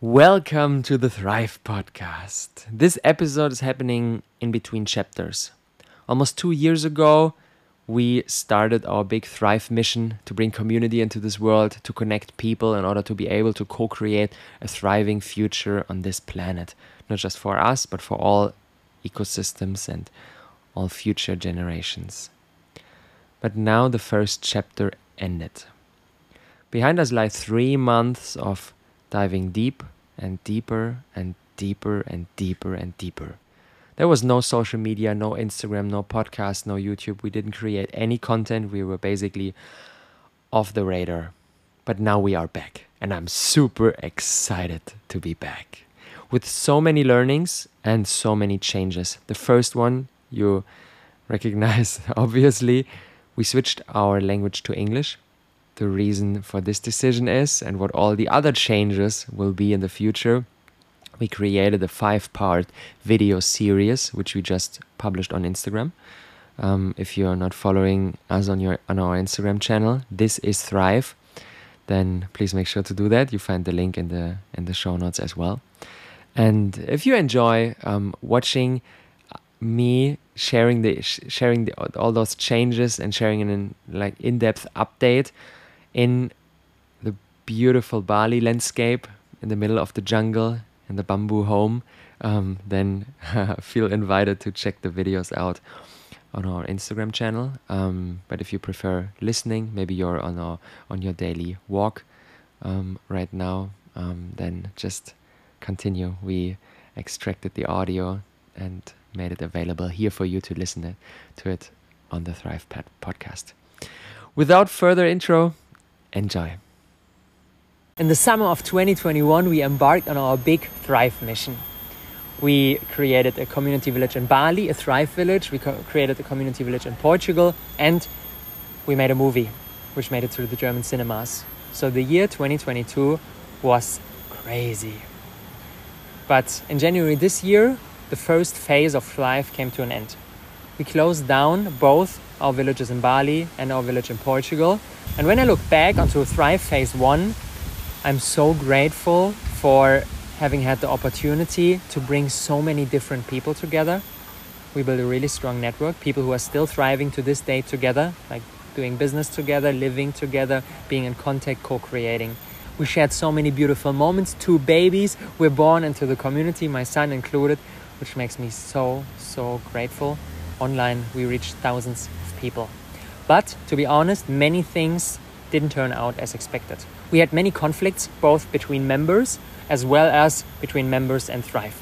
Welcome to the Thrive Podcast. This episode is happening in between chapters. Almost two years ago, we started our big Thrive mission to bring community into this world, to connect people in order to be able to co create a thriving future on this planet. Not just for us, but for all ecosystems and all future generations. But now the first chapter ended. Behind us lie three months of diving deep and deeper and deeper and deeper and deeper. There was no social media, no Instagram, no podcast, no YouTube. We didn't create any content. We were basically off the radar. But now we are back, and I'm super excited to be back with so many learnings and so many changes. The first one you recognize, obviously, we switched our language to English the reason for this decision is and what all the other changes will be in the future. We created a five part video series, which we just published on Instagram. Um, if you are not following us on your on our Instagram channel, this is Thrive, then please make sure to do that. You find the link in the in the show notes as well. And if you enjoy um, watching me sharing the sharing the, all those changes and sharing an like in-depth update in the beautiful Bali landscape in the middle of the jungle in the bamboo home, um, then feel invited to check the videos out on our Instagram channel. Um, but if you prefer listening, maybe you're on our, on your daily walk um, right now, um, then just continue. We extracted the audio and made it available here for you to listen to it on the Thrive podcast. Without further intro, Enjoy. In the summer of 2021, we embarked on our big Thrive mission. We created a community village in Bali, a Thrive village. We created a community village in Portugal, and we made a movie which made it to the German cinemas. So the year 2022 was crazy. But in January this year, the first phase of Thrive came to an end. We closed down both our villages in Bali and our village in Portugal. And when I look back onto Thrive Phase 1, I'm so grateful for having had the opportunity to bring so many different people together. We built a really strong network, people who are still thriving to this day together, like doing business together, living together, being in contact, co creating. We shared so many beautiful moments. Two babies were born into the community, my son included, which makes me so, so grateful. Online, we reached thousands of people. But to be honest, many things didn't turn out as expected. We had many conflicts, both between members as well as between members and Thrive.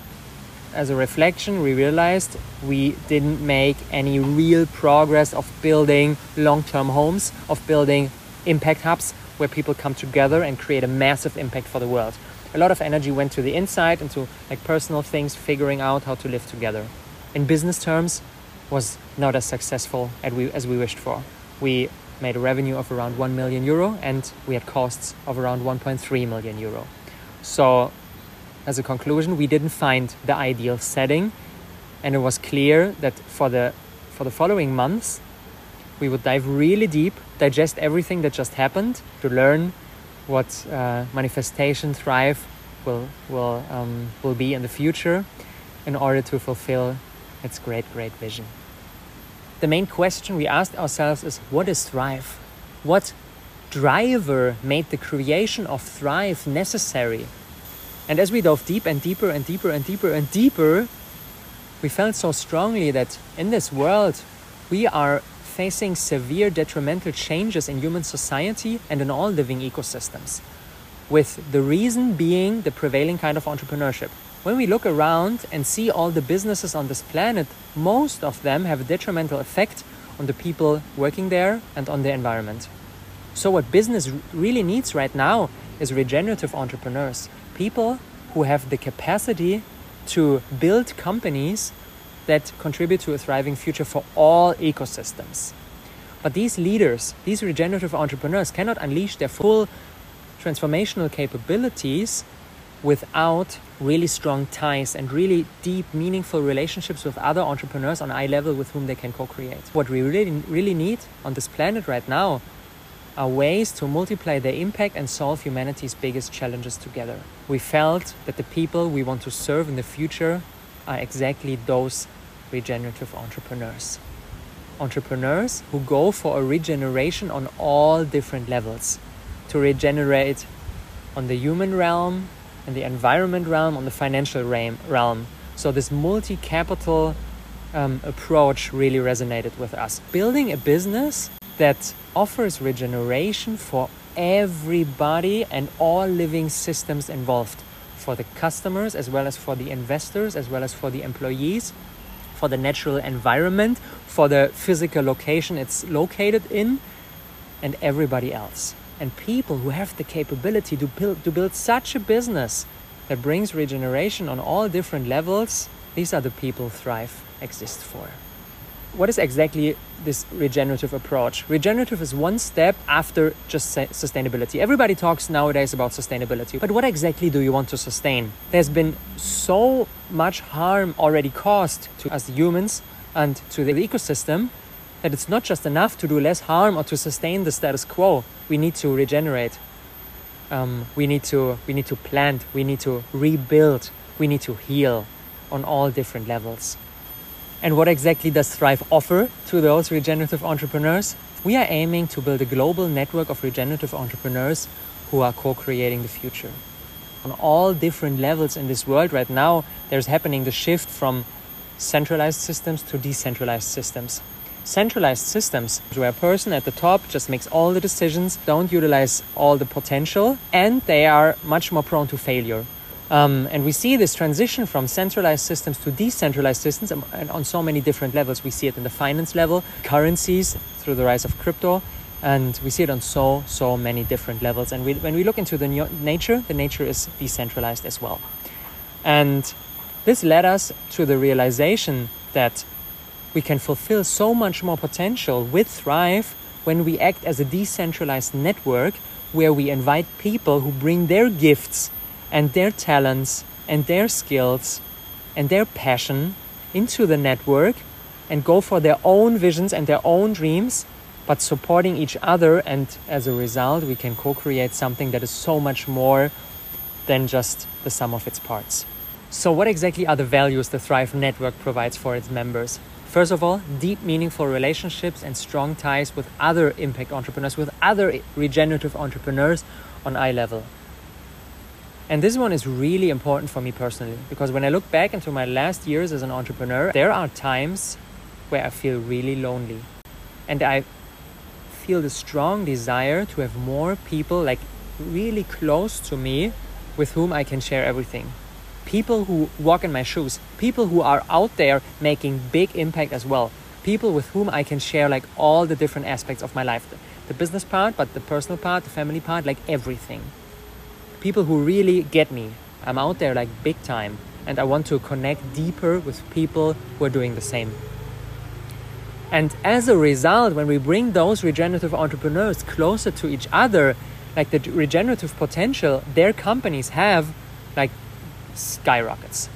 As a reflection, we realized we didn't make any real progress of building long term homes, of building impact hubs where people come together and create a massive impact for the world. A lot of energy went to the inside, into like personal things, figuring out how to live together. In business terms, was not as successful as we, as we wished for. We made a revenue of around 1 million euro and we had costs of around 1.3 million euro. So, as a conclusion, we didn't find the ideal setting, and it was clear that for the, for the following months, we would dive really deep, digest everything that just happened to learn what uh, manifestation thrive will, will, um, will be in the future in order to fulfill its great, great vision. The main question we asked ourselves is what is Thrive? What driver made the creation of Thrive necessary? And as we dove deep and deeper and deeper and deeper and deeper, we felt so strongly that in this world we are facing severe detrimental changes in human society and in all living ecosystems. With the reason being the prevailing kind of entrepreneurship. When we look around and see all the businesses on this planet, most of them have a detrimental effect on the people working there and on the environment. So, what business really needs right now is regenerative entrepreneurs, people who have the capacity to build companies that contribute to a thriving future for all ecosystems. But these leaders, these regenerative entrepreneurs, cannot unleash their full transformational capabilities without really strong ties and really deep, meaningful relationships with other entrepreneurs on eye level with whom they can co create. What we really, really need on this planet right now are ways to multiply their impact and solve humanity's biggest challenges together. We felt that the people we want to serve in the future are exactly those regenerative entrepreneurs. Entrepreneurs who go for a regeneration on all different levels to regenerate on the human realm, in the environment realm, on the financial realm. So, this multi capital um, approach really resonated with us. Building a business that offers regeneration for everybody and all living systems involved for the customers as well as for the investors as well as for the employees for the natural environment for the physical location it's located in and everybody else and people who have the capability to build to build such a business that brings regeneration on all different levels these are the people thrive exists for what is exactly this regenerative approach? Regenerative is one step after just sustainability. Everybody talks nowadays about sustainability, but what exactly do you want to sustain? There's been so much harm already caused to us humans and to the ecosystem that it's not just enough to do less harm or to sustain the status quo. We need to regenerate. Um, we need to we need to plant. We need to rebuild. We need to heal on all different levels. And what exactly does Thrive offer to those regenerative entrepreneurs? We are aiming to build a global network of regenerative entrepreneurs who are co creating the future. On all different levels in this world right now, there's happening the shift from centralized systems to decentralized systems. Centralized systems, where a person at the top just makes all the decisions, don't utilize all the potential, and they are much more prone to failure. Um, and we see this transition from centralized systems to decentralized systems and on so many different levels. We see it in the finance level, currencies through the rise of crypto, and we see it on so, so many different levels. And we, when we look into the nature, the nature is decentralized as well. And this led us to the realization that we can fulfill so much more potential with Thrive when we act as a decentralized network where we invite people who bring their gifts and their talents and their skills and their passion into the network and go for their own visions and their own dreams, but supporting each other. And as a result, we can co create something that is so much more than just the sum of its parts. So, what exactly are the values the Thrive Network provides for its members? First of all, deep, meaningful relationships and strong ties with other impact entrepreneurs, with other regenerative entrepreneurs on eye level. And this one is really important for me personally because when I look back into my last years as an entrepreneur, there are times where I feel really lonely. And I feel the strong desire to have more people like really close to me with whom I can share everything. People who walk in my shoes, people who are out there making big impact as well. People with whom I can share like all the different aspects of my life. The, the business part, but the personal part, the family part, like everything people who really get me. I'm out there like big time and I want to connect deeper with people who are doing the same. And as a result, when we bring those regenerative entrepreneurs closer to each other, like the regenerative potential their companies have, like skyrockets.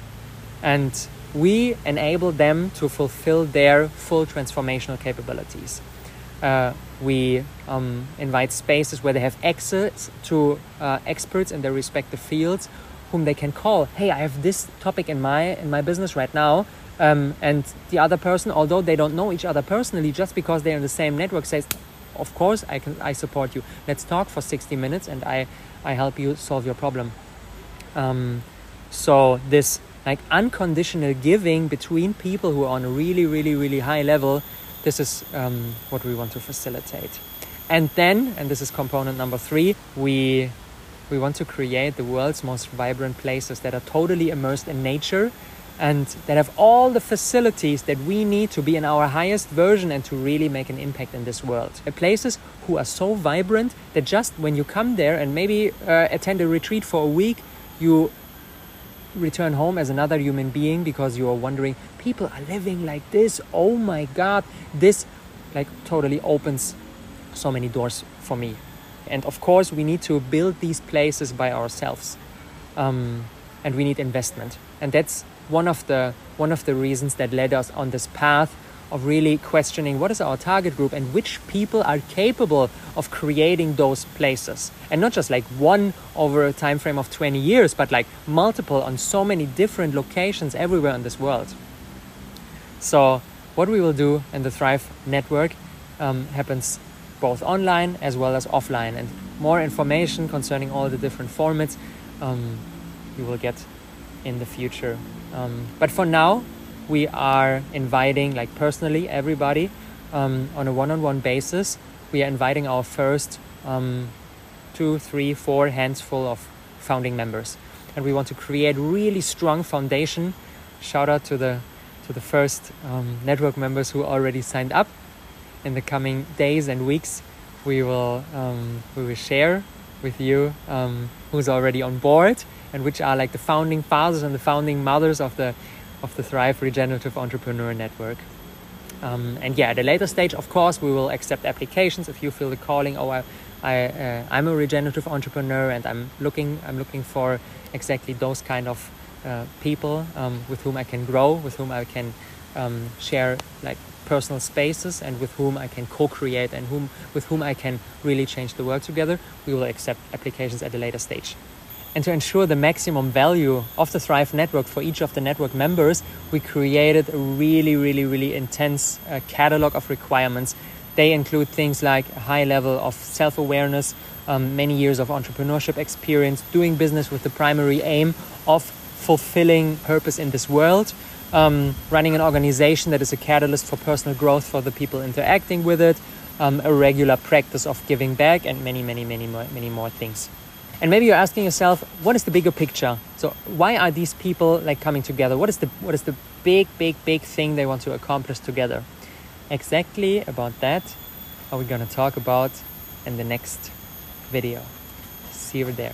And we enable them to fulfill their full transformational capabilities. Uh, we um, invite spaces where they have access to uh, experts in their respective fields, whom they can call. Hey, I have this topic in my in my business right now, um, and the other person, although they don't know each other personally, just because they're in the same network, says, "Of course, I can. I support you. Let's talk for 60 minutes, and I I help you solve your problem." Um, so this like unconditional giving between people who are on a really, really, really high level this is um, what we want to facilitate. And then, and this is component number three, we we want to create the world's most vibrant places that are totally immersed in nature and that have all the facilities that we need to be in our highest version and to really make an impact in this world. Places who are so vibrant that just when you come there and maybe uh, attend a retreat for a week, you return home as another human being because you are wondering people are living like this. Oh my god. This like totally opens so many doors for me. And of course we need to build these places by ourselves. Um, and we need investment. And that's one of the one of the reasons that led us on this path of really questioning what is our target group and which people are capable of creating those places. And not just like one over a time frame of 20 years but like multiple on so many different locations everywhere in this world. So what we will do in the thrive network um, happens both online as well as offline. And more information concerning all the different formats um, you will get in the future. Um, but for now we are inviting, like personally, everybody um, on a one on one basis. We are inviting our first um, two, three, four handful of founding members. And we want to create really strong foundation. Shout out to the to the first um, network members who already signed up. In the coming days and weeks, we will um, we will share with you um, who's already on board and which are like the founding fathers and the founding mothers of the of the Thrive Regenerative Entrepreneur Network. Um, and yeah, at a later stage, of course, we will accept applications if you feel the calling. Oh, I, I uh, I'm a regenerative entrepreneur, and I'm looking I'm looking for exactly those kind of uh, people um, with whom I can grow, with whom I can um, share like personal spaces, and with whom I can co-create, and whom with whom I can really change the world together. We will accept applications at a later stage. And to ensure the maximum value of the Thrive network for each of the network members, we created a really, really, really intense uh, catalog of requirements. They include things like a high level of self awareness, um, many years of entrepreneurship experience, doing business with the primary aim of fulfilling purpose in this world, um, running an organization that is a catalyst for personal growth for the people interacting with it, um, a regular practice of giving back, and many, many, many many more things. And maybe you're asking yourself, what is the bigger picture? So why are these people like coming together? What is the what is the big, big, big thing they want to accomplish together? Exactly about that are we gonna talk about in the next video. See you there.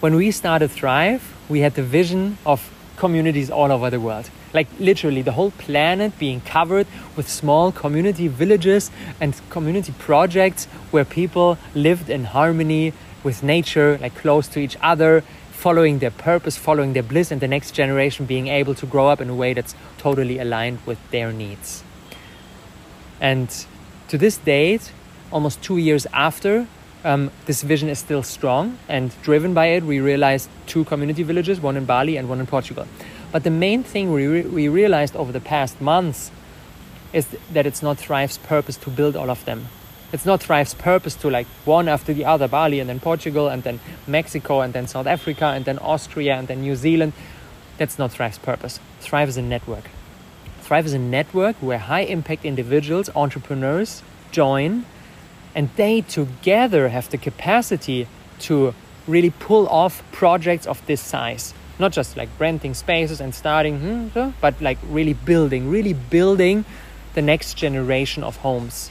When we started Thrive, we had the vision of communities all over the world. Like literally the whole planet being covered with small community villages and community projects where people lived in harmony with nature, like close to each other, following their purpose, following their bliss, and the next generation being able to grow up in a way that's totally aligned with their needs. And to this date, almost two years after, um, this vision is still strong and driven by it. We realized two community villages, one in Bali and one in Portugal. But the main thing we, re- we realized over the past months is th- that it's not Thrive's purpose to build all of them it's not Thrive's purpose to like one after the other Bali and then Portugal and then Mexico and then South Africa and then Austria and then New Zealand. That's not Thrive's purpose. Thrive is a network. Thrive is a network where high impact individuals, entrepreneurs join and they together have the capacity to really pull off projects of this size. Not just like renting spaces and starting, hmm, but like really building, really building the next generation of homes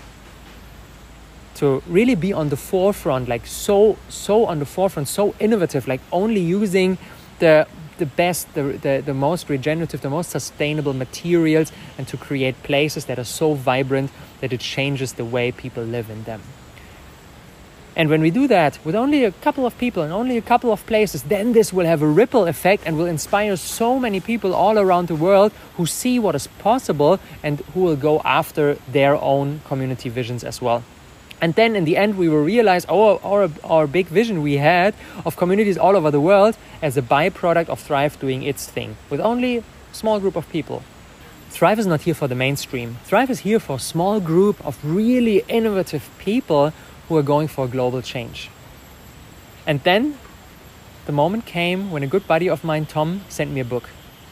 to really be on the forefront like so so on the forefront so innovative like only using the the best the, the, the most regenerative the most sustainable materials and to create places that are so vibrant that it changes the way people live in them and when we do that with only a couple of people and only a couple of places, then this will have a ripple effect and will inspire so many people all around the world who see what is possible and who will go after their own community visions as well. And then in the end, we will realize our, our, our big vision we had of communities all over the world as a byproduct of Thrive doing its thing with only a small group of people. Thrive is not here for the mainstream. Thrive is here for a small group of really innovative people who are going for global change. And then the moment came when a good buddy of mine, Tom, sent me a book.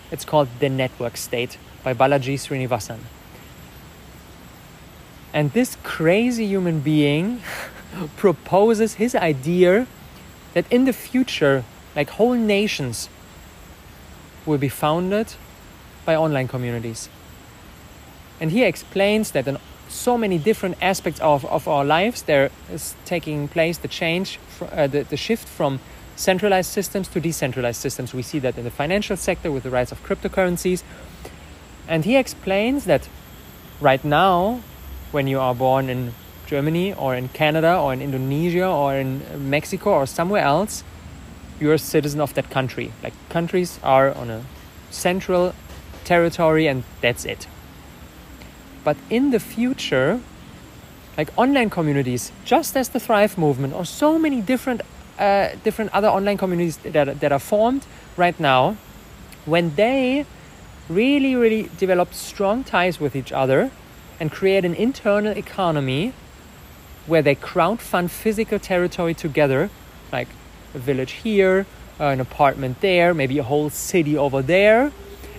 It's called The Network State by Balaji Srinivasan. And this crazy human being proposes his idea that in the future, like whole nations will be founded by online communities. And he explains that in so many different aspects of, of our lives, there is taking place the change, uh, the, the shift from centralized systems to decentralized systems. We see that in the financial sector with the rise of cryptocurrencies. And he explains that right now, when you are born in Germany or in Canada or in Indonesia or in Mexico or somewhere else, you're a citizen of that country. Like countries are on a central territory and that's it. But in the future, like online communities, just as the Thrive movement, or so many different uh, different other online communities that, that are formed right now, when they really, really develop strong ties with each other and create an internal economy where they crowdfund physical territory together, like a village here, uh, an apartment there, maybe a whole city over there.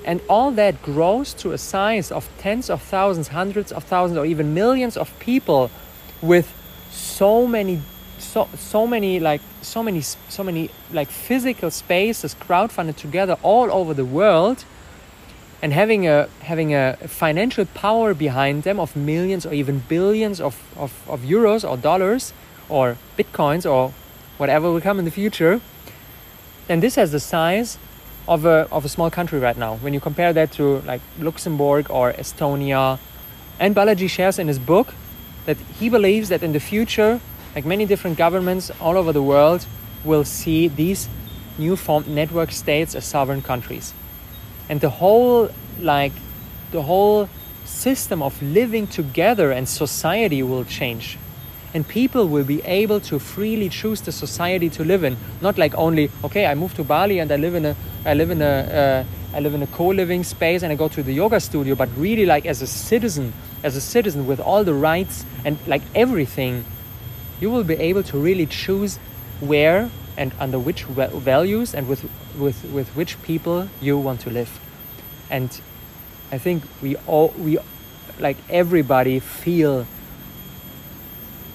And all that grows to a size of tens of thousands, hundreds of thousands, or even millions of people with so many so so many like so many so many like physical spaces crowdfunded together all over the world and having a having a financial power behind them of millions or even billions of, of, of euros or dollars or bitcoins or whatever will come in the future. Then this has the size of a, of a small country right now. When you compare that to like luxembourg or estonia. And balaji shares in his book that he believes that in the future like many different governments all over the world will see these new formed network states as sovereign countries and the whole like the whole system of living together and society will change. And people will be able to freely choose the society to live in. Not like only okay i move to bali and i live in a i live in a uh, I live in a co-living space and I go to the yoga studio, but really like as a citizen, as a citizen with all the rights and like everything, you will be able to really choose where and under which values and with with with which people you want to live. And i think we all we like everybody feel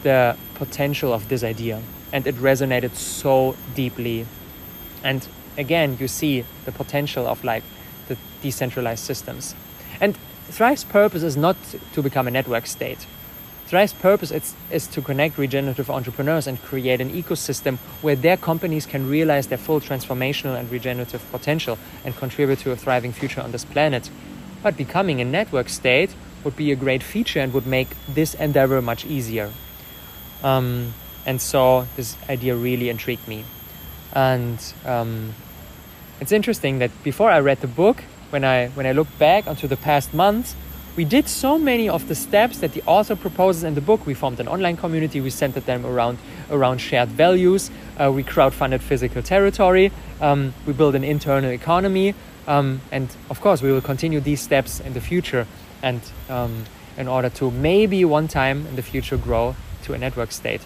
the potential of this idea and it resonated so deeply. And again you see the potential of like the decentralized systems. And thrive's purpose is not to become a network state Thrive's purpose is, is to connect regenerative entrepreneurs and create an ecosystem where their companies can realize their full transformational and regenerative potential and contribute to a thriving future on this planet. But becoming a network state would be a great feature and would make this endeavor much easier. Um, and so this idea really intrigued me. And um, it's interesting that before I read the book, when I when I look back onto the past months, we did so many of the steps that the author proposes in the book. We formed an online community. We centered them around around shared values. Uh, we crowdfunded physical territory. Um, we built an internal economy, um, and of course, we will continue these steps in the future. And um, in order to maybe one time in the future grow to a network state.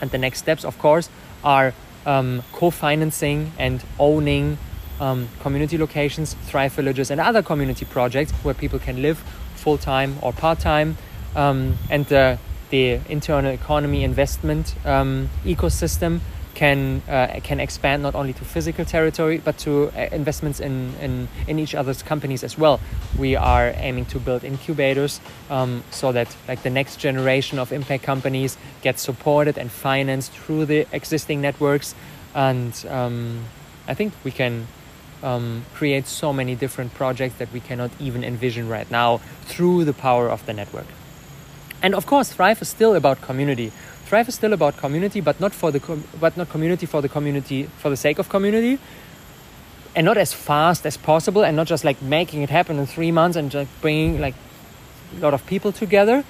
And the next steps, of course, are um, co-financing and owning um, community locations, Thrive villages, and other community projects where people can live full time or part time, um, and the, the internal economy investment um, ecosystem can uh, can expand not only to physical territory but to uh, investments in, in in each other's companies as well. We are aiming to build incubators um, so that like the next generation of impact companies get supported and financed through the existing networks, and um, I think we can um, create so many different projects that we cannot even envision right now through the power of the network. And of course, Thrive is still about community. Thrive is still about community, but not for the com- but not community for the community for the sake of community, and not as fast as possible, and not just like making it happen in three months and just bringing like a lot of people together.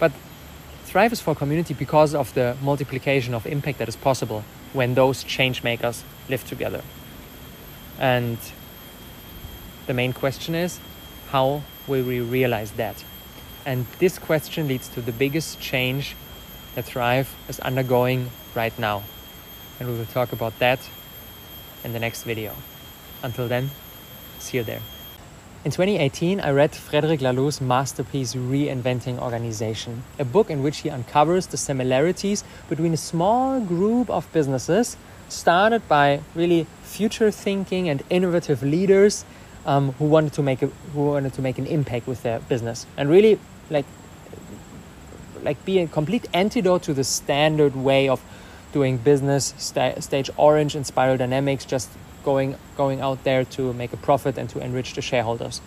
But Thrive is for community because of the multiplication of impact that is possible when those change makers live together. And the main question is how will we realize that? And this question leads to the biggest change that Thrive is undergoing right now. And we will talk about that in the next video. Until then, see you there. In 2018, I read Frederic Laloux's masterpiece Reinventing Organization, a book in which he uncovers the similarities between a small group of businesses started by really future thinking and innovative leaders um, who wanted to make a, who wanted to make an impact with their business. And really like like be a complete antidote to the standard way of doing business st- stage orange and spiral dynamics just going going out there to make a profit and to enrich the shareholders.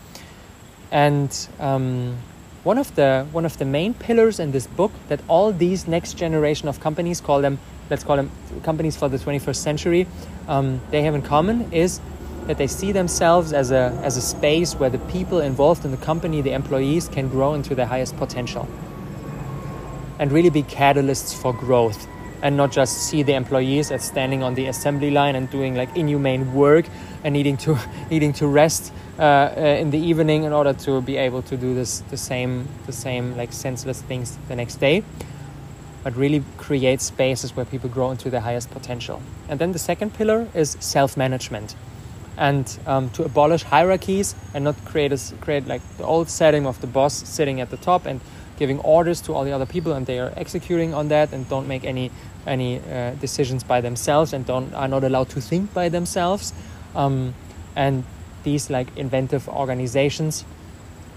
And um, one of the one of the main pillars in this book that all these next generation of companies call them let's call them companies for the 21st century um, they have in common is that they see themselves as a as a space where the people involved in the company, the employees, can grow into their highest potential. And really be catalysts for growth and not just see the employees as standing on the assembly line and doing like inhumane work and needing to needing to rest uh, uh, in the evening in order to be able to do this the same the same like senseless things the next day but really create spaces where people grow into their highest potential. And then the second pillar is self-management. And um, to abolish hierarchies and not create a, create like the old setting of the boss sitting at the top and giving orders to all the other people and they are executing on that and don't make any any uh, decisions by themselves and don't are not allowed to think by themselves. Um, and these like inventive organizations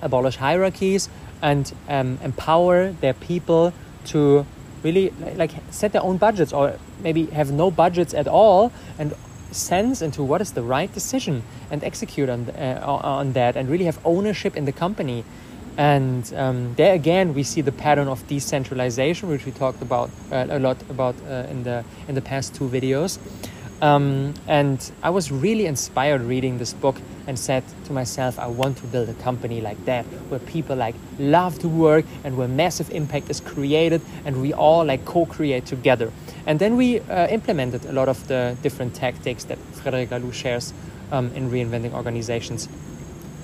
abolish hierarchies and um, empower their people to really like set their own budgets or maybe have no budgets at all and sense into what is the right decision and execute on, uh, on that and really have ownership in the company and um, there again, we see the pattern of decentralization, which we talked about uh, a lot about uh, in the in the past two videos. Um, and I was really inspired reading this book and said to myself, I want to build a company like that, where people like love to work and where massive impact is created, and we all like co-create together. And then we uh, implemented a lot of the different tactics that Frederic Laloux shares um, in reinventing organizations.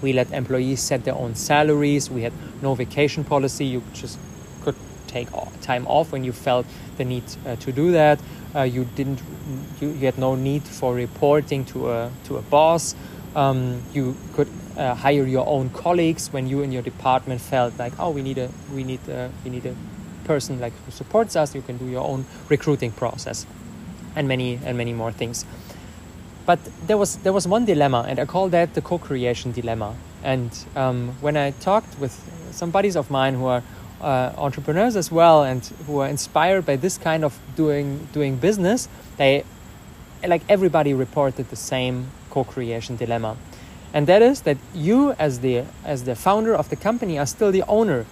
We let employees set their own salaries. We had no vacation policy. You just could take time off when you felt the need uh, to do that. Uh, you didn't. You, you, had no need for reporting to a to a boss. Um, you could uh, hire your own colleagues when you in your department felt like, oh, we need a we need a, we need a person like who supports us. You can do your own recruiting process, and many and many more things. But there was there was one dilemma, and I call that the co-creation dilemma. And um, when I talked with some buddies of mine who are uh, entrepreneurs as well, and who are inspired by this kind of doing doing business, they like everybody reported the same co-creation dilemma, and that is that you as the as the founder of the company are still the owner,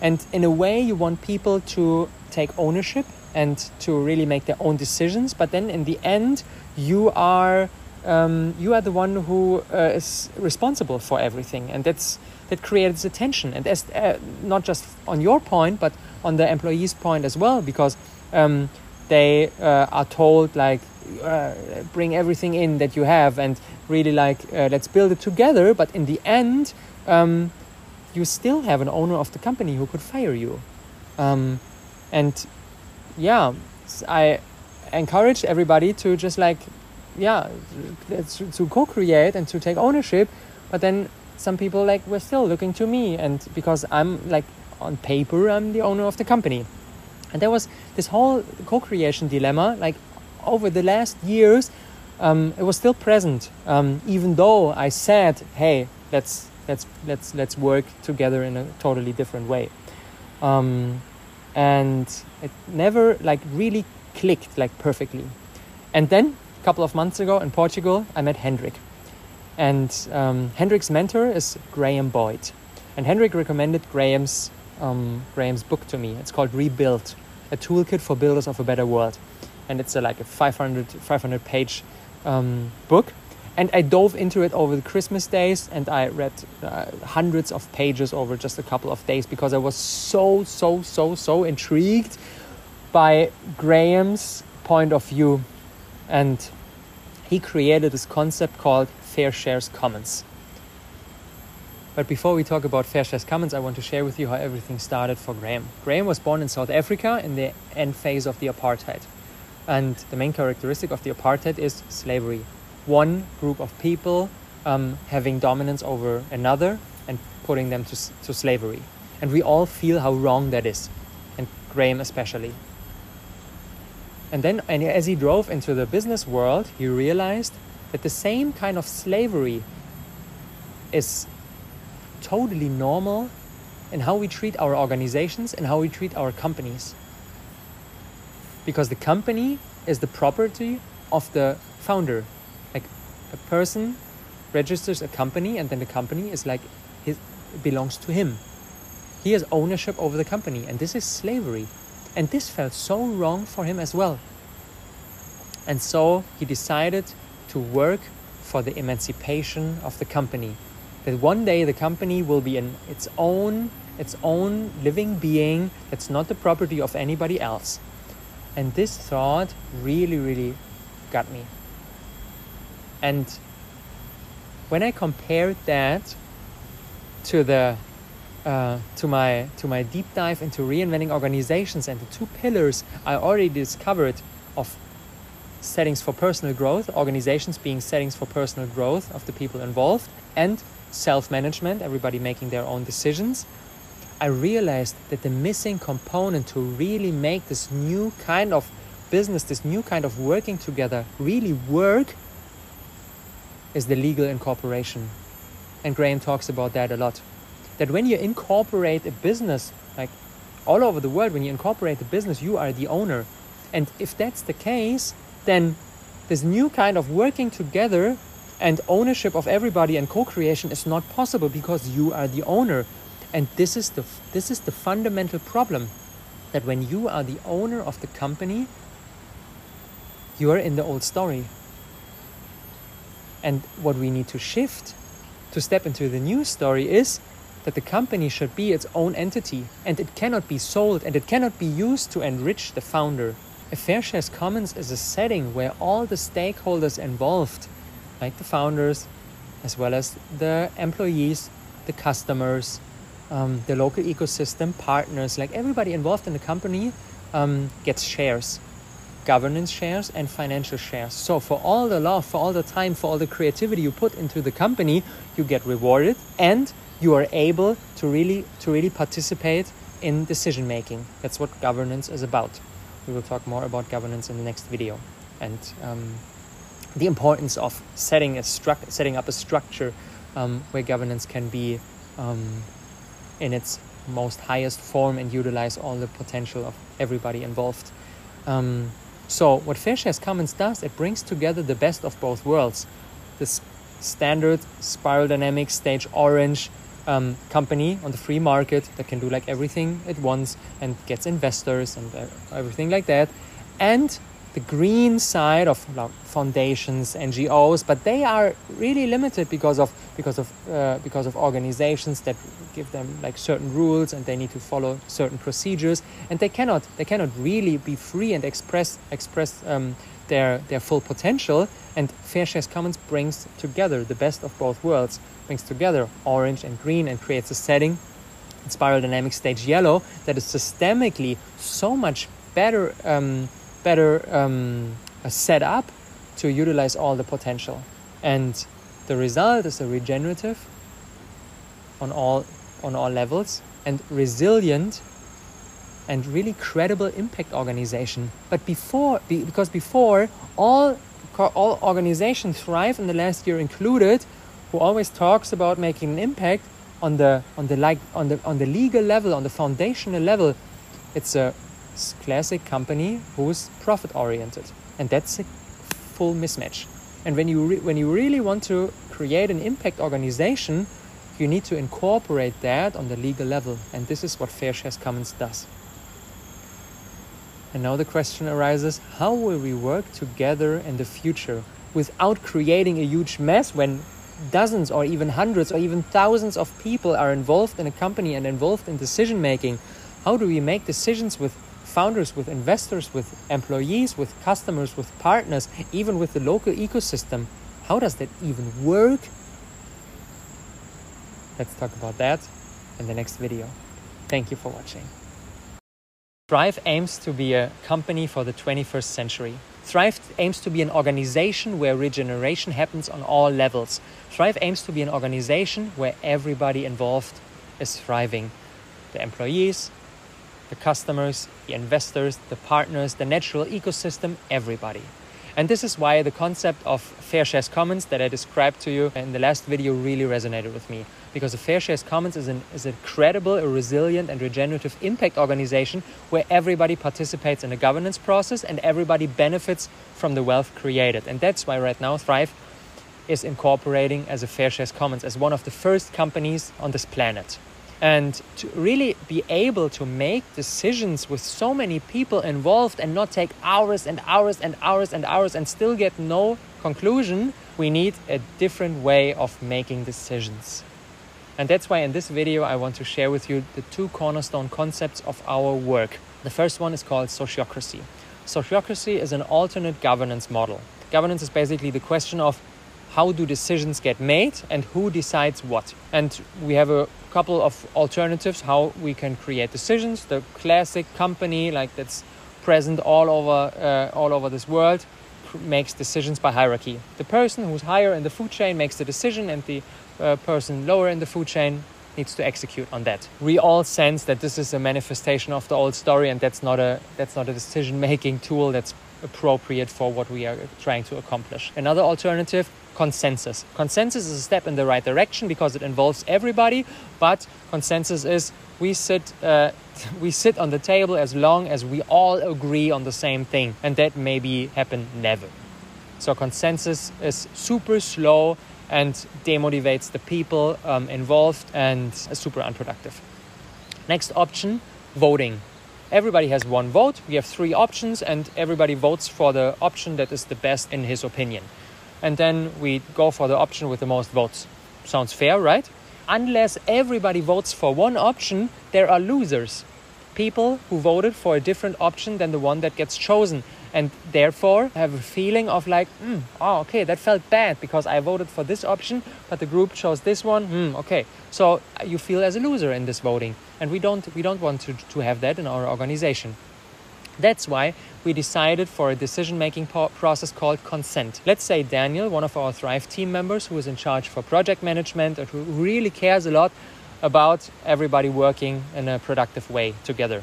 and in a way you want people to take ownership and to really make their own decisions, but then in the end you are um, you are the one who uh, is responsible for everything, and that's that creates a tension, and that's uh, not just on your point, but on the employee's point as well, because um, they uh, are told like uh, bring everything in that you have, and really like uh, let's build it together. But in the end, um, you still have an owner of the company who could fire you, um, and yeah, I encourage everybody to just like yeah to, to co-create and to take ownership but then some people like were still looking to me and because i'm like on paper i'm the owner of the company and there was this whole co-creation dilemma like over the last years um, it was still present um, even though i said hey let's let's let's let's work together in a totally different way um, and it never like really clicked like perfectly and then a couple of months ago in Portugal, I met Hendrik. And um, Hendrik's mentor is Graham Boyd. And Hendrik recommended Graham's, um, Graham's book to me. It's called Rebuild, a toolkit for builders of a better world. And it's a, like a 500, 500 page um, book. And I dove into it over the Christmas days and I read uh, hundreds of pages over just a couple of days because I was so, so, so, so intrigued by Graham's point of view and he created this concept called Fair Shares Commons. But before we talk about Fair Shares Commons, I want to share with you how everything started for Graham. Graham was born in South Africa in the end phase of the apartheid. And the main characteristic of the apartheid is slavery. One group of people um, having dominance over another and putting them to, to slavery. And we all feel how wrong that is, and Graham especially. And then, and as he drove into the business world, he realized that the same kind of slavery is totally normal in how we treat our organizations and how we treat our companies. Because the company is the property of the founder. Like a person registers a company and then the company is like his belongs to him. He has ownership over the company and this is slavery. And this felt so wrong for him as well. And so he decided to work for the emancipation of the company. That one day the company will be in its own its own living being that's not the property of anybody else. And this thought really, really got me. And when I compared that to the uh, to my to my deep dive into reinventing organizations and the two pillars I already discovered of settings for personal growth, organizations being settings for personal growth of the people involved, and self-management, everybody making their own decisions. I realized that the missing component to really make this new kind of business, this new kind of working together really work is the legal incorporation. And Graham talks about that a lot. That when you incorporate a business, like all over the world, when you incorporate a business, you are the owner. And if that's the case, then this new kind of working together and ownership of everybody and co-creation is not possible because you are the owner and this is the this is the fundamental problem that when you are the owner of the company, you are in the old story. And what we need to shift to step into the new story is that the company should be its own entity and it cannot be sold and it cannot be used to enrich the founder. A Fair Shares Commons is a setting where all the stakeholders involved, like the founders, as well as the employees, the customers, um, the local ecosystem partners, like everybody involved in the company, um, gets shares, governance shares and financial shares. So for all the love, for all the time, for all the creativity you put into the company, you get rewarded, and you are able to really to really participate in decision making. That's what governance is about. We will talk more about governance in the next video, and um, the importance of setting a stru- setting up a structure um, where governance can be um, in its most highest form and utilize all the potential of everybody involved. Um, so what Fair Shares Commons does, it brings together the best of both worlds. This standard spiral dynamics stage orange um, company on the free market that can do like everything at once and gets investors and uh, everything like that. And the green side of foundations, NGOs, but they are really limited because of because of uh, because of organizations that give them like certain rules and they need to follow certain procedures, and they cannot they cannot really be free and express express um, their their full potential. And Fair Shares Commons brings together the best of both worlds, brings together orange and green, and creates a setting. In Spiral Dynamics Stage Yellow that is systemically so much better. Um, better um, set up to utilize all the potential. And the result is a regenerative on all on all levels and resilient and really credible impact organization. But before, because before all all organizations thrive in the last year included, who always talks about making an impact on the on the like on the on the legal level, on the foundational level, it's a classic company who's profit oriented, and that's a full mismatch. And when you when you really want to create an impact organization, you need to incorporate that on the legal level, and this is what Fair Shares Commons does. And now the question arises: How will we work together in the future without creating a huge mess when dozens or even hundreds or even thousands of people are involved in a company and involved in decision making? How do we make decisions with founders, with investors, with employees, with customers, with partners, even with the local ecosystem. How does that even work? Let's talk about that in the next video. Thank you for watching. Thrive aims to be a company for the 21st century. Thrive aims to be an organization where regeneration happens on all levels. Thrive aims to be an organization where everybody involved is thriving the employees, the customers, the investors, the partners, the natural ecosystem, everybody. And this is why the concept of Fair Shares Commons that I described to you in the last video really resonated with me. Because the Fair Shares Commons is, an, is a credible, a resilient, and regenerative impact organization where everybody participates in the governance process and everybody benefits from the wealth created. And that's why right now Thrive is incorporating as a Fair Shares Commons as one of the first companies on this planet and to really be able to make decisions with so many people involved and not take hours and hours and hours and hours and still get no Conclusion we need a different way of making decisions. And that's why in this video I want to share with you the two cornerstone concepts of our work. The first one is called sociocracy. Sociocracy is an alternate governance model. Governance is basically the question of how do decisions get made and who decides what. And we have a couple of alternatives how we can create decisions. The classic company like that's present all over uh, all over this world makes decisions by hierarchy. The person who's higher in the food chain makes the decision and the uh, person lower in the food chain needs to execute on that. We all sense that this is a manifestation of the old story, and that's not a that's not a decision making tool that's appropriate for what we are trying to accomplish. Another alternative consensus. Consensus is a step in the right direction because it involves everybody, but consensus is we sit uh, we sit on the table as long as we all agree on the same thing, and that maybe happen never. So consensus is super slow and demotivates the people um, involved and is super unproductive. Next option voting. Everybody has one vote. We have three options, and everybody votes for the option that is the best in his opinion. And then we go for the option with the most votes. Sounds fair, right? Unless everybody votes for one option, there are losers. People who voted for a different option than the one that gets chosen and therefore have a feeling of like, mm, oh, okay, that felt bad because I voted for this option, but the group chose this one. Mm, okay, so uh, you feel as a loser in this voting, and we don't we don't want to to have that in our organization. That's why we decided for a decision making process called consent. Let's say Daniel, one of our Thrive team members who is in charge for project management and who really cares a lot about everybody working in a productive way together.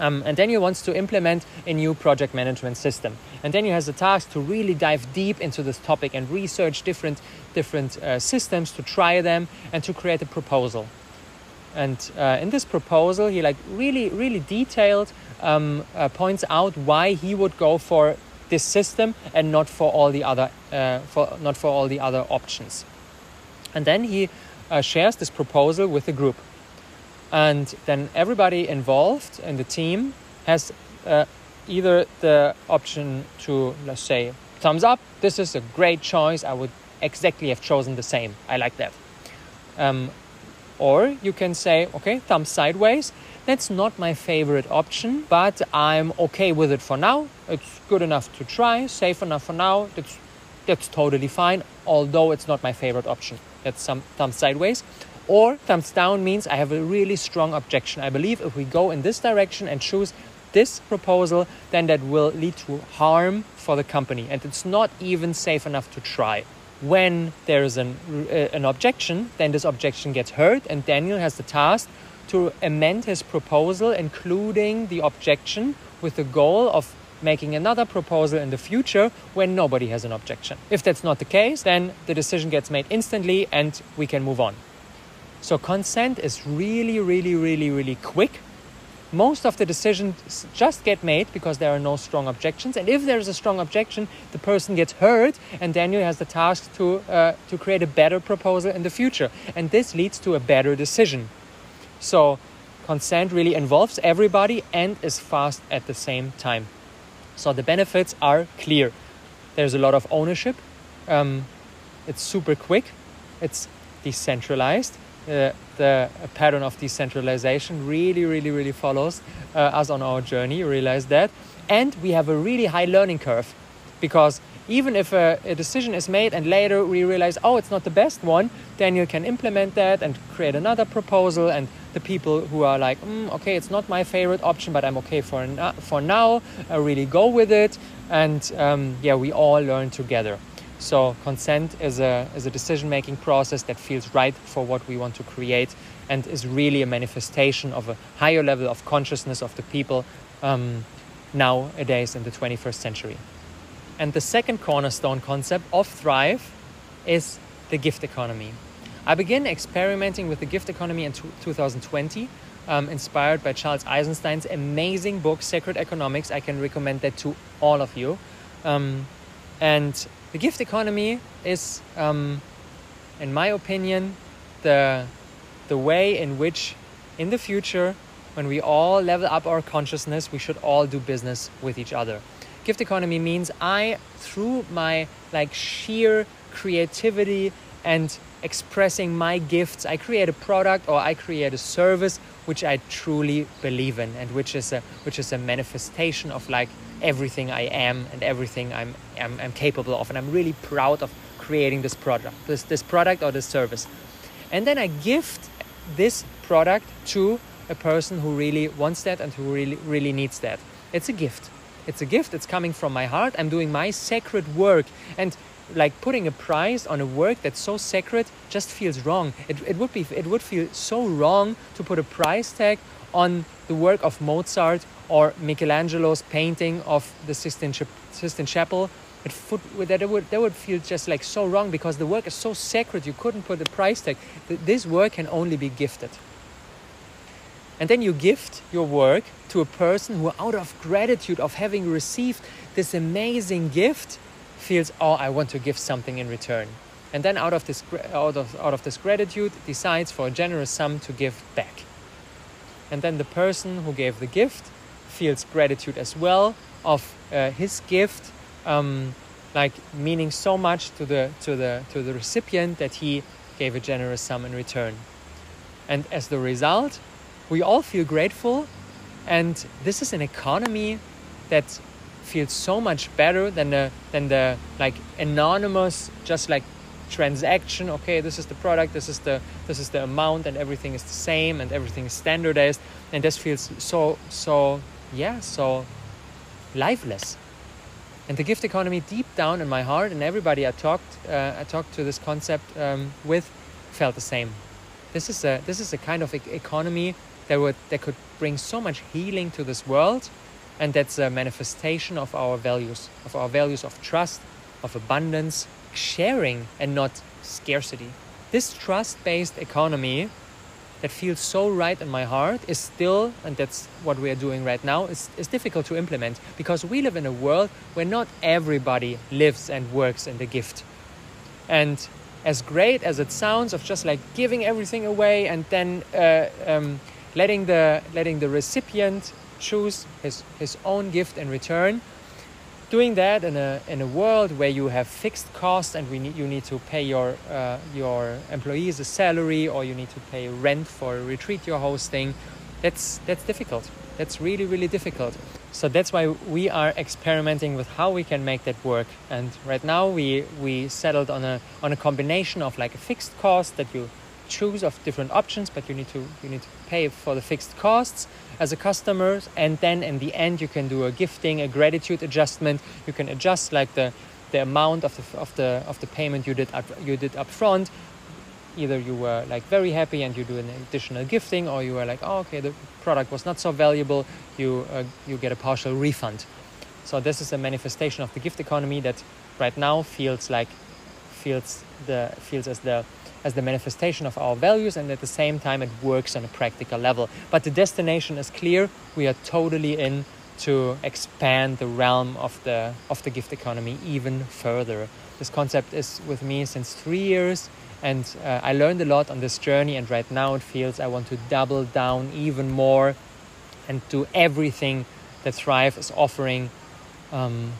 Um, and Daniel wants to implement a new project management system. And Daniel has the task to really dive deep into this topic and research different, different uh, systems to try them and to create a proposal. And uh, in this proposal, he like really, really detailed um, uh, points out why he would go for this system and not for all the other, uh, for not for all the other options. And then he uh, shares this proposal with the group. And then everybody involved in the team has uh, either the option to let's say thumbs up this is a great choice. I would exactly have chosen the same. I like that. Um, or you can say okay thumbs sideways that's not my favorite option but i'm okay with it for now it's good enough to try safe enough for now that's that's totally fine although it's not my favorite option that's some thumbs sideways or thumbs down means I have a really strong objection. I believe if we go in this direction and choose this proposal, then that will lead to harm for the company. And it's not even safe enough to try. When there is an, uh, an objection, then this objection gets heard, and Daniel has the task to amend his proposal, including the objection, with the goal of making another proposal in the future when nobody has an objection. If that's not the case, then the decision gets made instantly and we can move on. So consent is really, really, really, really quick. Most of the decisions just get made because there are no strong objections. And if there is a strong objection, the person gets heard, and Daniel has the task to, uh, to create a better proposal in the future. And this leads to a better decision. So consent really involves everybody and is fast at the same time. So the benefits are clear. There's a lot of ownership. Um, it's super quick. It's decentralized uh, the pattern of decentralization really, really, really follows uh, us on our journey. You realize that. And we have a really high learning curve because even if a, a, decision is made and later we realize, oh, it's not the best one, then you can implement that and create another proposal. And the people who are like, mm, okay, it's not my favorite option, but I'm okay for, for now, I really go with it. And um, yeah, we all learn together. So consent is a, is a decision making process that feels right for what we want to create and is really a manifestation of a higher level of consciousness of the people um, nowadays in the 21st century. And the second cornerstone concept of Thrive is the gift economy. I began experimenting with the gift economy in 2020, um, inspired by Charles Eisenstein's amazing book, Sacred Economics. I can recommend that to all of you. Um, and the gift economy is, um, in my opinion, the, the way in which, in the future, when we all level up our consciousness, we should all do business with each other. gift economy means I, through my like sheer creativity and expressing my gifts, I create a product or I create a service which I truly believe in and which is a which is a manifestation of like everything I am and everything I'm, I'm, I'm capable of. And I'm really proud of creating this product this this product or this service. And then I gift this product to a person who really wants that and who really really needs that. It's a gift. It's a gift. It's coming from my heart. I'm doing my sacred work. And like putting a price on a work that's so sacred just feels wrong. It, it would be it would feel so wrong to put a price tag on the work of mozart or michelangelo's painting of the sistine, sistine chapel. It would, that, it would, that would feel just like so wrong because the work is so sacred you couldn't put a price tag. This work can only be gifted. And then you gift your work to a person who, out of gratitude of having received this amazing gift, feels, oh, I want to give something in return. And then out of this, out of, out of this gratitude, decides for a generous sum to give back. And then the person who gave the gift feels gratitude as well of uh, his gift, um, like meaning so much to the, to, the, to the recipient that he gave a generous sum in return. And as the result, we all feel grateful and this is an economy that feels so much better than the than the like anonymous just like transaction. Okay this is the product this is the this is the amount and everything is the same and everything is standardized. And this feels so so yeah so lifeless. And the gift economy deep down in my heart and everybody i talked uh, i talked to this concept um, with felt the same. This is a this is a kind of economy that would that could bring so much healing to this world and that's a manifestation of our values of our values of trust of abundance sharing and not scarcity. This trust-based economy that feels so right in my heart is still and that's what we are doing right now is, is difficult to implement because we live in a world where not everybody lives and works in the gift. And as great as it sounds of just like giving everything away and then uh, um, letting the letting the recipient choose his his own gift in return. Doing that in a in a world where you have fixed costs and we need you need to pay your uh, your employees a salary or you need to pay rent for a retreat you're hosting that's that's difficult. That's really really difficult. So that's why we are experimenting with how we can make that work. And right now we we settled on a on a combination of like a fixed cost that you choose of different options, but you need to you need to pay for the fixed costs as a customer, and then in the end you can do a gifting, a gratitude adjustment. You can adjust like the the amount of the of the of the payment you did up, you did up front. Either you were like very happy and you do an additional gifting, or you were like, oh, okay, the product was not so valuable. You uh, you get a partial refund. So this is a manifestation of the gift economy that right now feels like feels the feels as the as the manifestation of our values and at the same time it works on a practical level. But the destination is clear. We are totally in to expand the realm of the of the gift economy even further. This concept is with me since 3 years and uh, I learned a lot on this journey and right now it feels I want to double down even more and do everything that Thrive is offering um,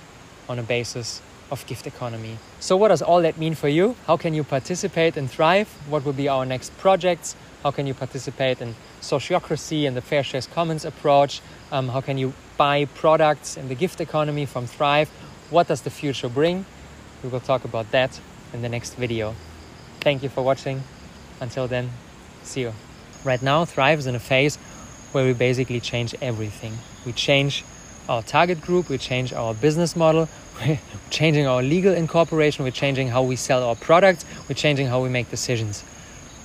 on a basis of gift economy. So, what does all that mean for you? How can you participate and thrive? What will be our next projects? How can you participate in sociocracy and the Fair Shares Commons approach? Um, how can you buy products in the gift economy from Thrive? What does the future bring? We will talk about that in the next video. Thank you for watching. Until then, see you. Right now, Thrive is in a phase where we basically change everything. We change our target group, we change our business model, we're changing our legal incorporation, we're changing how we sell our products, we're changing how we make decisions.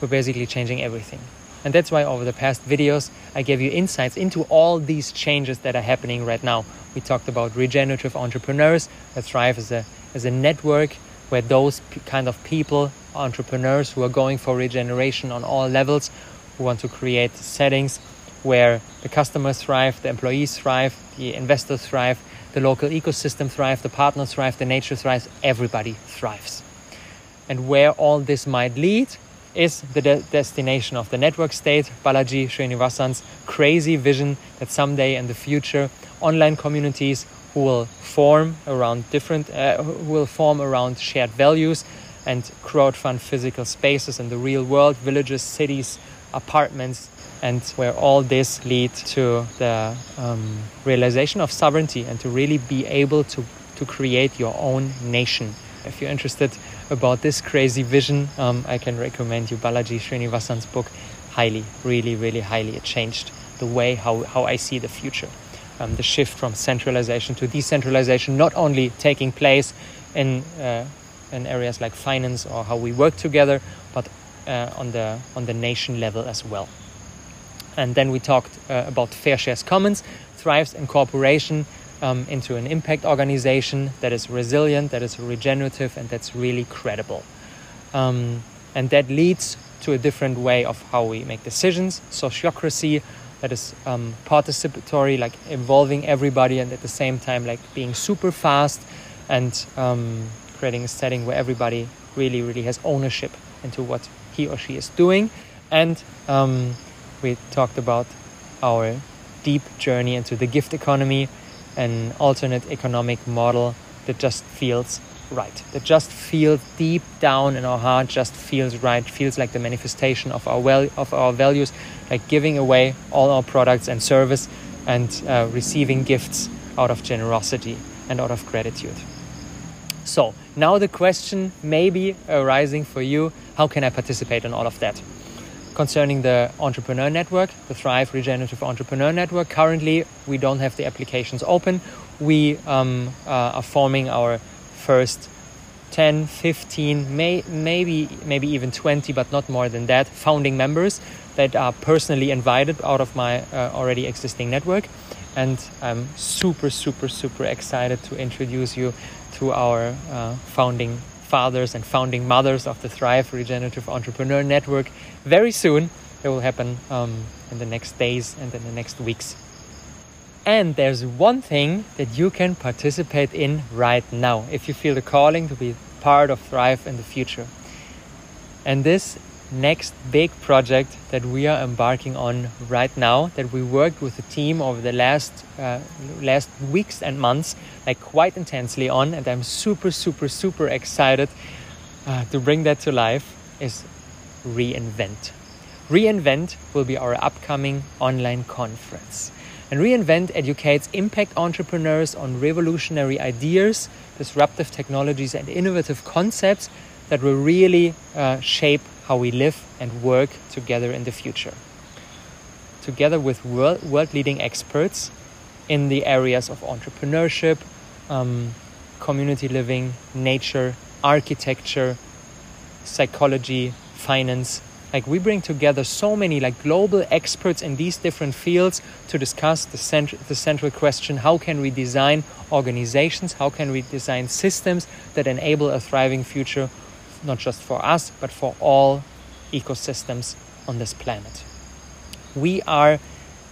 We're basically changing everything. And that's why over the past videos, I gave you insights into all these changes that are happening right now. We talked about regenerative entrepreneurs that thrive as a, as a network where those kind of people, entrepreneurs who are going for regeneration on all levels, who want to create settings where the customers thrive, the employees thrive, the investors thrive, the local ecosystem thrives, the partners thrive, the nature thrives, everybody thrives. And where all this might lead is the de- destination of the network state, Balaji Srinivasan's crazy vision that someday in the future, online communities who will form around different, uh, who will form around shared values and crowdfund physical spaces in the real world, villages, cities, apartments, and where all this lead to the um, realization of sovereignty and to really be able to, to create your own nation. If you're interested about this crazy vision, um, I can recommend you Balaji Srinivasan's book highly, really, really highly. It changed the way how, how I see the future. Um, the shift from centralization to decentralization, not only taking place in, uh, in areas like finance or how we work together, but uh, on, the, on the nation level as well. And then we talked uh, about Fair Shares Commons, thrives incorporation um, into an impact organization that is resilient, that is regenerative, and that's really credible. Um, and that leads to a different way of how we make decisions, sociocracy, that is um, participatory, like involving everybody, and at the same time, like being super fast and um, creating a setting where everybody really, really has ownership into what he or she is doing. And um, we talked about our deep journey into the gift economy, an alternate economic model that just feels right, that just feels deep down in our heart, just feels right, feels like the manifestation of our well of our values, like giving away all our products and service and uh, receiving gifts out of generosity and out of gratitude. So now the question may be arising for you: How can I participate in all of that? Concerning the entrepreneur network, the Thrive Regenerative Entrepreneur Network, currently we don't have the applications open. We um, uh, are forming our first 10, 15, may, maybe maybe even 20, but not more than that, founding members that are personally invited out of my uh, already existing network. And I'm super, super, super excited to introduce you to our uh, founding fathers and founding mothers of the Thrive Regenerative Entrepreneur Network very soon. It will happen um, in the next days and in the next weeks. And there's one thing that you can participate in right now if you feel the calling to be part of Thrive in the future. And this next big project that we are embarking on right now, that we worked with the team over the last uh, last weeks and months, like quite intensely on, and I'm super, super, super excited uh, to bring that to life, is Reinvent. Reinvent will be our upcoming online conference. And Reinvent educates impact entrepreneurs on revolutionary ideas, disruptive technologies, and innovative concepts that will really uh, shape how we live and work together in the future. Together with world, world leading experts in the areas of entrepreneurship, um, community living, nature, architecture, psychology, finance, like we bring together so many like global experts in these different fields to discuss the, cent- the central question how can we design organizations? How can we design systems that enable a thriving future not just for us but for all ecosystems on this planet? We are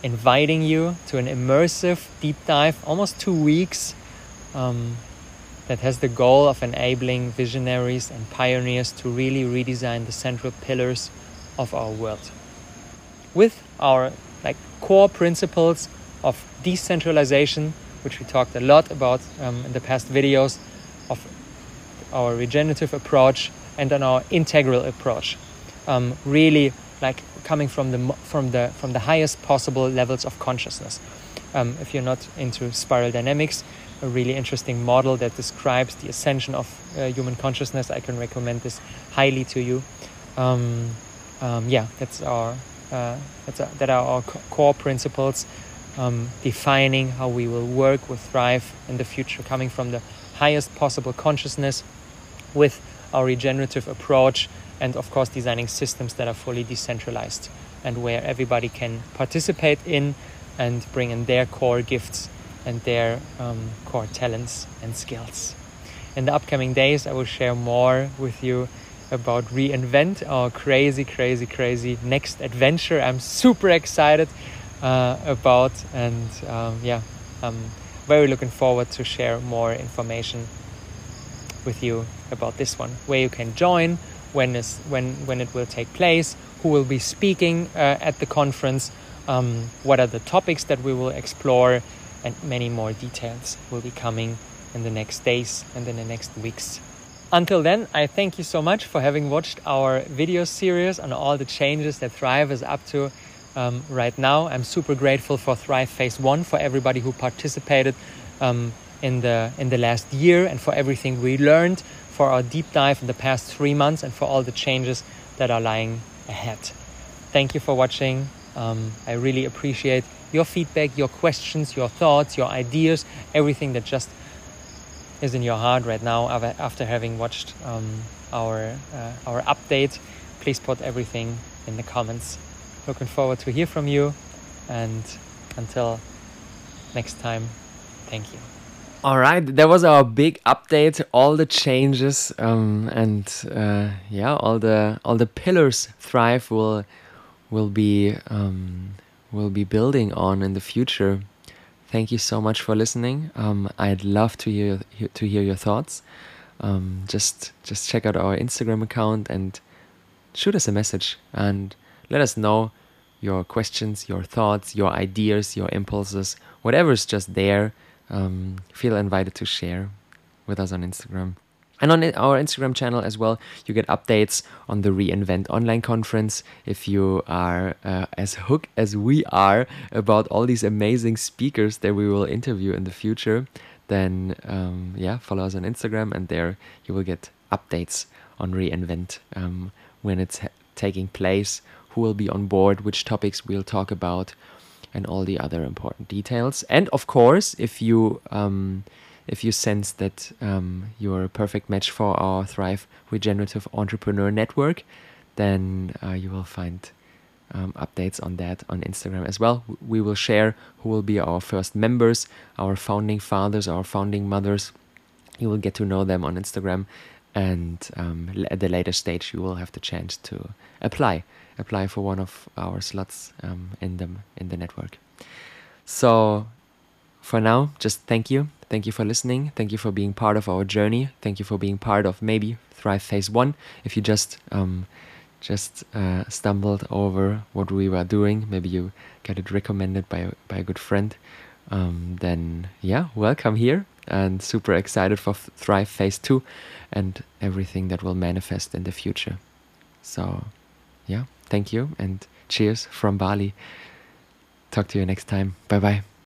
inviting you to an immersive deep dive almost two weeks um, that has the goal of enabling visionaries and pioneers to really redesign the central pillars of our world. With our like core principles of decentralization, which we talked a lot about um, in the past videos, of our regenerative approach and on our integral approach, um, really like coming from the from the from the highest possible levels of consciousness. Um, if you're not into spiral dynamics, a really interesting model that describes the ascension of uh, human consciousness, I can recommend this highly to you. Um, um, yeah, that's our uh, that's that are our core principles, um, defining how we will work with Thrive in the future, coming from the highest possible consciousness, with our regenerative approach, and of course designing systems that are fully decentralized and where everybody can participate in and bring in their core gifts and their um, core talents and skills. In the upcoming days, I will share more with you about reinvent our crazy, crazy, crazy next adventure. I'm super excited uh, about, and um, yeah, I'm very looking forward to share more information with you about this one. Where you can join, when is when when it will take place, who will be speaking uh, at the conference, um, what are the topics that we will explore, and many more details will be coming in the next days and in the next weeks. Until then, I thank you so much for having watched our video series on all the changes that Thrive is up to um, right now. I'm super grateful for Thrive Phase 1, for everybody who participated um, in, the, in the last year, and for everything we learned, for our deep dive in the past three months, and for all the changes that are lying ahead. Thank you for watching. Um, I really appreciate your feedback, your questions, your thoughts, your ideas, everything that just is in your heart right now after having watched um, our uh, our update. Please put everything in the comments. Looking forward to hear from you, and until next time, thank you. All right, that was our big update. All the changes um, and uh, yeah, all the all the pillars Thrive will will be um, will be building on in the future. Thank you so much for listening. Um, I'd love to hear to hear your thoughts. Um, just just check out our Instagram account and shoot us a message and let us know your questions, your thoughts, your ideas, your impulses, whatever is just there. Um, feel invited to share with us on Instagram. And on our Instagram channel as well, you get updates on the reInvent online conference. If you are uh, as hooked as we are about all these amazing speakers that we will interview in the future, then um, yeah, follow us on Instagram, and there you will get updates on reInvent um, when it's ha- taking place, who will be on board, which topics we'll talk about, and all the other important details. And of course, if you um, if you sense that um, you're a perfect match for our Thrive Regenerative Entrepreneur Network, then uh, you will find um, updates on that on Instagram as well. We will share who will be our first members, our founding fathers, our founding mothers. You will get to know them on Instagram, and um, at the later stage, you will have the chance to apply apply for one of our slots um, in the in the network. So, for now, just thank you Thank you for listening. Thank you for being part of our journey. Thank you for being part of maybe Thrive Phase One. If you just um, just uh, stumbled over what we were doing, maybe you got it recommended by by a good friend. Um, then yeah, welcome here and super excited for Thrive Phase Two and everything that will manifest in the future. So yeah, thank you and cheers from Bali. Talk to you next time. Bye bye.